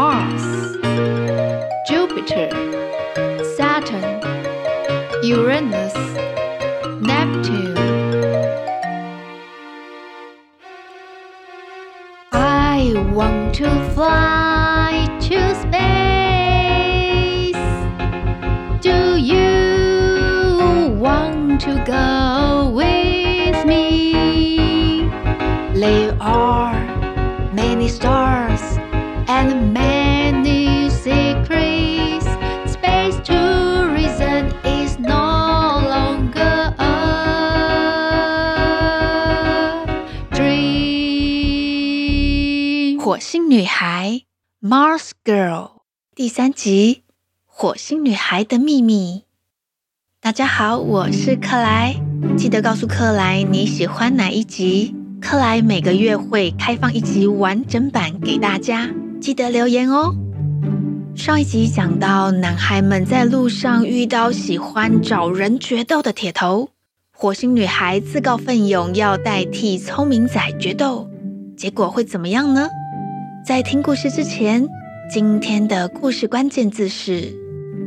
Mars, Jupiter, Saturn, Uranus, Neptune. I want to fly 火星女孩 Mars Girl 第三集：火星女孩的秘密。大家好，我是克莱，记得告诉克莱你喜欢哪一集，克莱每个月会开放一集完整版给大家，记得留言哦。上一集讲到，男孩们在路上遇到喜欢找人决斗的铁头，火星女孩自告奋勇要代替聪明仔决斗，结果会怎么样呢？在听故事之前，今天的故事关键字是：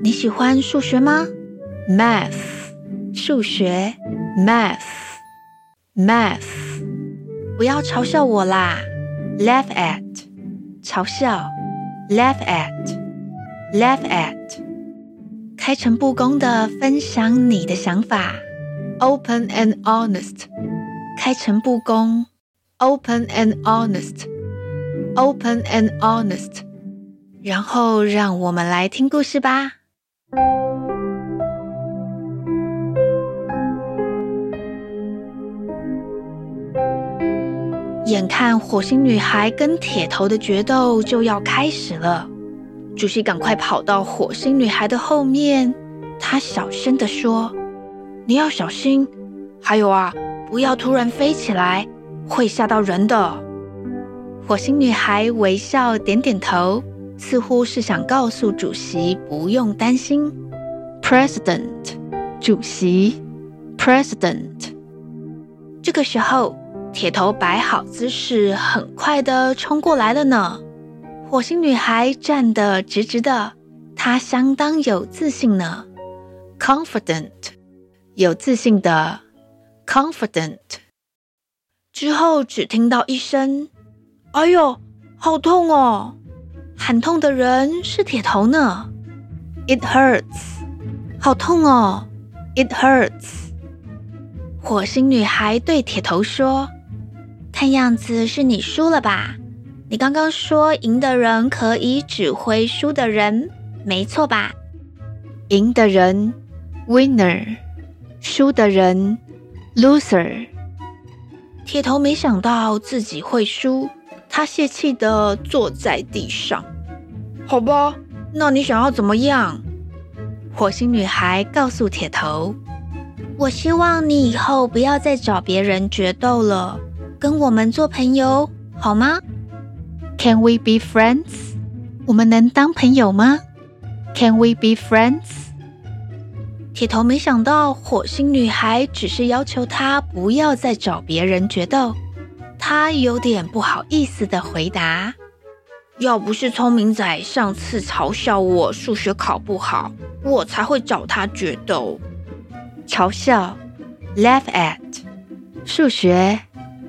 你喜欢数学吗？Math，数学，Math，Math，不要嘲笑我啦！Laugh at，嘲笑，Laugh at，Laugh at，开诚布公的分享你的想法，Open and honest，开诚布公，Open and honest。Open and honest，然后让我们来听故事吧。眼看火星女孩跟铁头的决斗就要开始了，主席赶快跑到火星女孩的后面，他小声地说：“你要小心，还有啊，不要突然飞起来，会吓到人的。”火星女孩微笑点点头，似乎是想告诉主席不用担心。President，主席，President。这个时候，铁头摆好姿势，很快地冲过来了呢。火星女孩站得直直的，她相当有自信呢。Confident，有自信的，Confident。之后只听到一声。哎呦，好痛哦！喊痛的人是铁头呢。It hurts，好痛哦。It hurts。火星女孩对铁头说：“看样子是你输了吧？你刚刚说赢的人可以指挥输的人，没错吧？赢的人，winner；输的人，loser。铁头没想到自己会输。他泄气的坐在地上。好吧，那你想要怎么样？火星女孩告诉铁头：“我希望你以后不要再找别人决斗了，跟我们做朋友好吗？”Can we be friends？我们能当朋友吗？Can we be friends？铁头没想到火星女孩只是要求他不要再找别人决斗。他有点不好意思的回答：“要不是聪明仔上次嘲笑我数学考不好，我才会找他决斗。嘲笑，laugh at，数学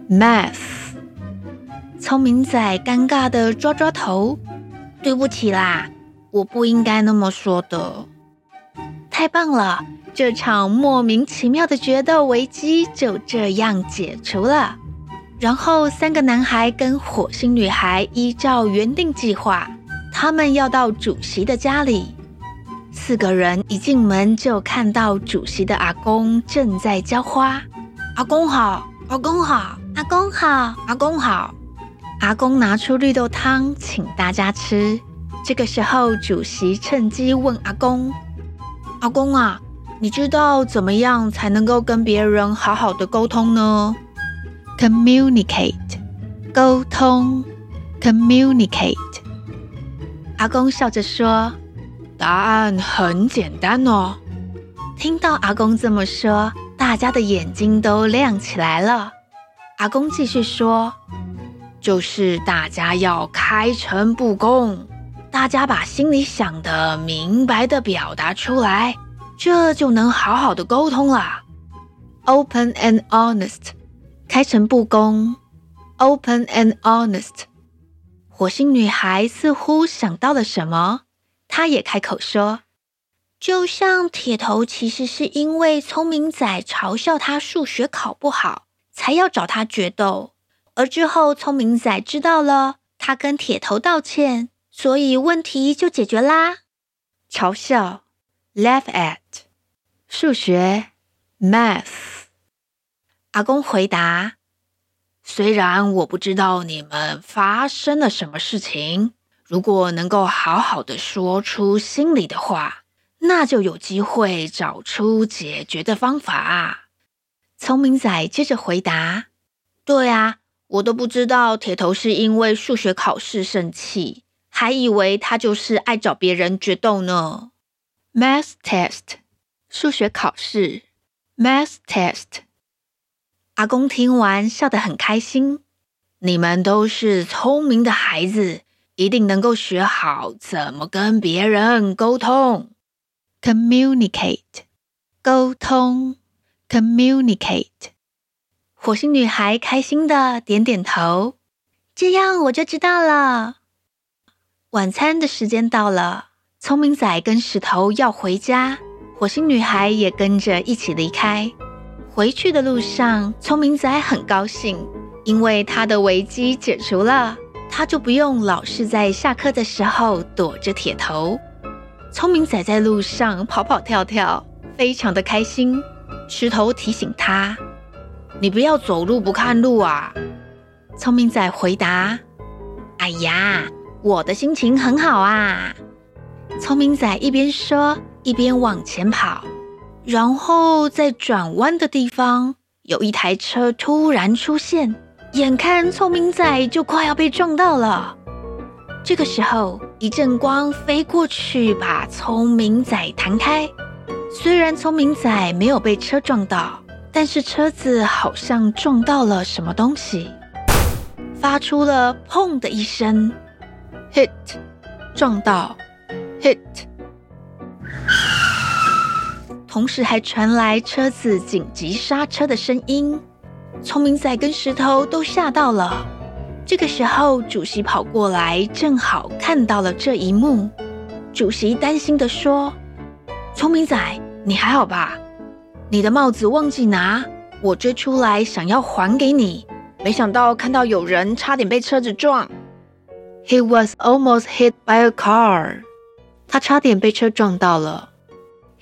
，math。聪明仔尴尬的抓抓头，对不起啦，我不应该那么说的。太棒了，这场莫名其妙的决斗危机就这样解除了。”然后，三个男孩跟火星女孩依照原定计划，他们要到主席的家里。四个人一进门就看到主席的阿公正在浇花。阿公好，阿公好，阿公好，阿公好。阿公拿出绿豆汤请大家吃。这个时候，主席趁机问阿公：“阿公啊，你知道怎么样才能够跟别人好好的沟通呢？？”Communicate，沟通。Communicate。阿公笑着说：“答案很简单哦。”听到阿公这么说，大家的眼睛都亮起来了。阿公继续说：“就是大家要开诚布公。”大家把心里想的明白的表达出来，这就能好好的沟通了。Open and honest，开诚布公。Open and honest。火星女孩似乎想到了什么，她也开口说：“就像铁头其实是因为聪明仔嘲笑他数学考不好，才要找他决斗，而之后聪明仔知道了，他跟铁头道歉。”所以问题就解决啦。嘲笑，laugh at，数学，math。阿公回答：“虽然我不知道你们发生了什么事情，如果能够好好的说出心里的话，那就有机会找出解决的方法。”聪明仔接着回答：“对啊，我都不知道铁头是因为数学考试生气。”还以为他就是爱找别人决斗呢。Math test，数学考试。Math test。阿公听完笑得很开心。你们都是聪明的孩子，一定能够学好怎么跟别人沟通。Communicate，沟通。Communicate。火星女孩开心的点点头。这样我就知道了。晚餐的时间到了，聪明仔跟石头要回家，火星女孩也跟着一起离开。回去的路上，聪明仔很高兴，因为他的危机解除了，他就不用老是在下课的时候躲着铁头。聪明仔在路上跑跑跳跳，非常的开心。石头提醒他：“你不要走路不看路啊。”聪明仔回答：“哎呀。”我的心情很好啊！聪明仔一边说一边往前跑，然后在转弯的地方有一台车突然出现，眼看聪明仔就快要被撞到了。这个时候，一阵光飞过去，把聪明仔弹开。虽然聪明仔没有被车撞到，但是车子好像撞到了什么东西，发出了“砰”的一声。hit，撞到，hit，同时还传来车子紧急刹车的声音。聪明仔跟石头都吓到了。这个时候，主席跑过来，正好看到了这一幕。主席担心地说：“聪明仔，你还好吧？你的帽子忘记拿，我追出来想要还给你，没想到看到有人差点被车子撞。” He was almost hit by a car. 他差点被车撞到了。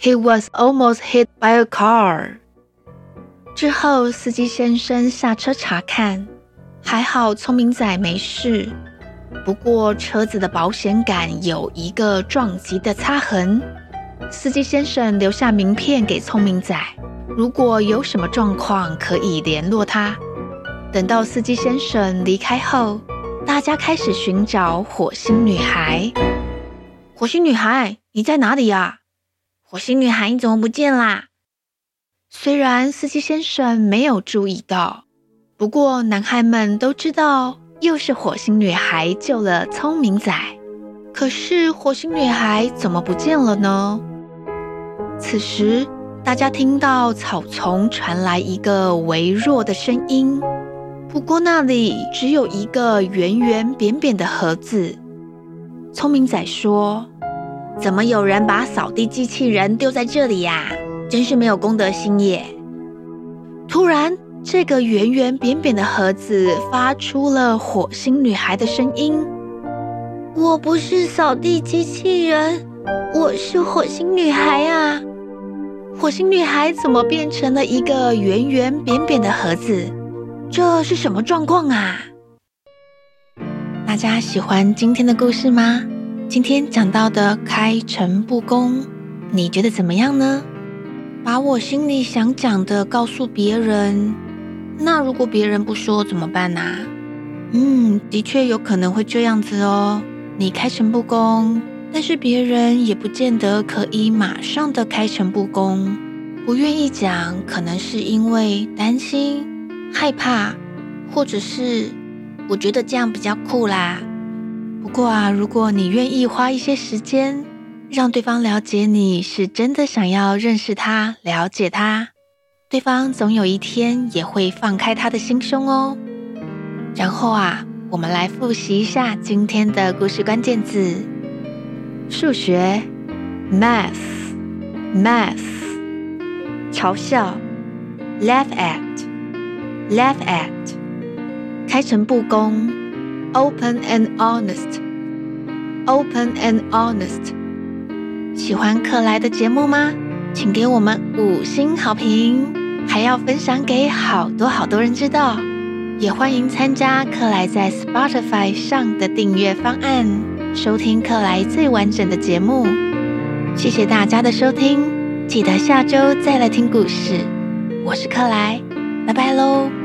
He was almost hit by a car. 之后，司机先生下车查看，还好聪明仔没事。不过，车子的保险杆有一个撞击的擦痕。司机先生留下名片给聪明仔，如果有什么状况可以联络他。等到司机先生离开后，大家开始寻找火星女孩。火星女孩，你在哪里呀？火星女孩，你怎么不见啦？虽然司机先生没有注意到，不过男孩们都知道，又是火星女孩救了聪明仔。可是火星女孩怎么不见了呢？此时，大家听到草丛传来一个微弱的声音。不过那里只有一个圆圆扁扁的盒子。聪明仔说：“怎么有人把扫地机器人丢在这里呀？真是没有公德心耶！”突然，这个圆圆扁扁的盒子发出了火星女孩的声音：“我不是扫地机器人，我是火星女孩啊！”火星女孩怎么变成了一个圆圆扁扁的盒子？这是什么状况啊？大家喜欢今天的故事吗？今天讲到的开诚布公，你觉得怎么样呢？把我心里想讲的告诉别人，那如果别人不说怎么办呢？嗯，的确有可能会这样子哦。你开诚布公，但是别人也不见得可以马上的开诚布公。不愿意讲，可能是因为担心、害怕，或者是我觉得这样比较酷啦。不过啊，如果你愿意花一些时间，让对方了解你是真的想要认识他、了解他，对方总有一天也会放开他的心胸哦。然后啊，我们来复习一下今天的故事关键字：数学，math，math。嘲笑，laugh at，laugh at，开诚布公，open and honest，open and honest。喜欢克莱的节目吗？请给我们五星好评，还要分享给好多好多人知道。也欢迎参加克莱在 Spotify 上的订阅方案，收听克莱最完整的节目。谢谢大家的收听。记得下周再来听故事，我是克莱，拜拜喽。